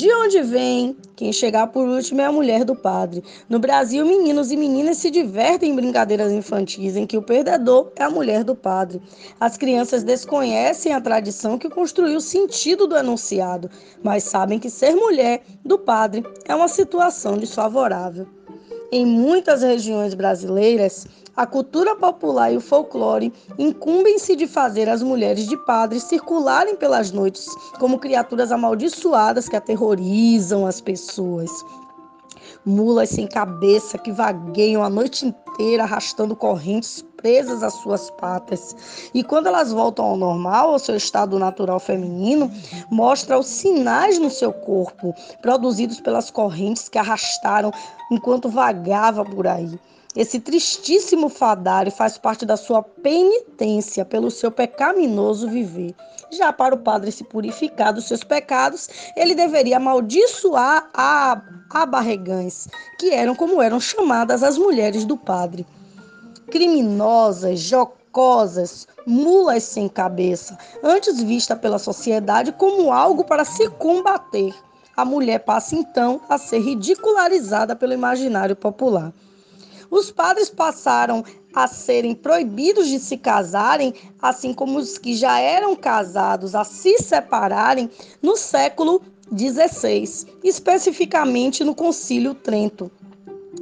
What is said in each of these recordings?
De onde vem? Quem chegar por último é a mulher do padre. No Brasil, meninos e meninas se divertem em brincadeiras infantis em que o perdedor é a mulher do padre. As crianças desconhecem a tradição que construiu o sentido do enunciado, mas sabem que ser mulher do padre é uma situação desfavorável. Em muitas regiões brasileiras, a cultura popular e o folclore incumbem-se de fazer as mulheres de padres circularem pelas noites como criaturas amaldiçoadas que aterrorizam as pessoas. Mulas sem cabeça que vagueiam a noite inteira arrastando correntes presas às suas patas. E quando elas voltam ao normal, ao seu estado natural feminino, mostra os sinais no seu corpo, produzidos pelas correntes que arrastaram enquanto vagava por aí. Esse tristíssimo fadário faz parte da sua penitência pelo seu pecaminoso viver. Já para o padre se purificar dos seus pecados, ele deveria amaldiçoar a abarregães, que eram como eram chamadas as mulheres do padre criminosas, jocosas, mulas sem cabeça, antes vista pela sociedade como algo para se combater. A mulher passa então a ser ridicularizada pelo imaginário popular. Os padres passaram a serem proibidos de se casarem, assim como os que já eram casados a se separarem no século XVI, especificamente no Concílio Trento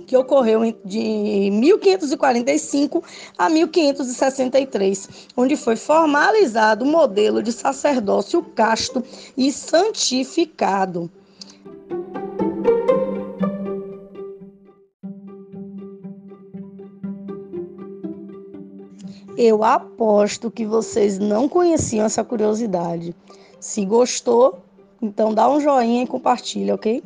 que ocorreu de 1545 a 1563, onde foi formalizado o modelo de sacerdócio casto e santificado. Eu aposto que vocês não conheciam essa curiosidade. Se gostou, então dá um joinha e compartilha, ok?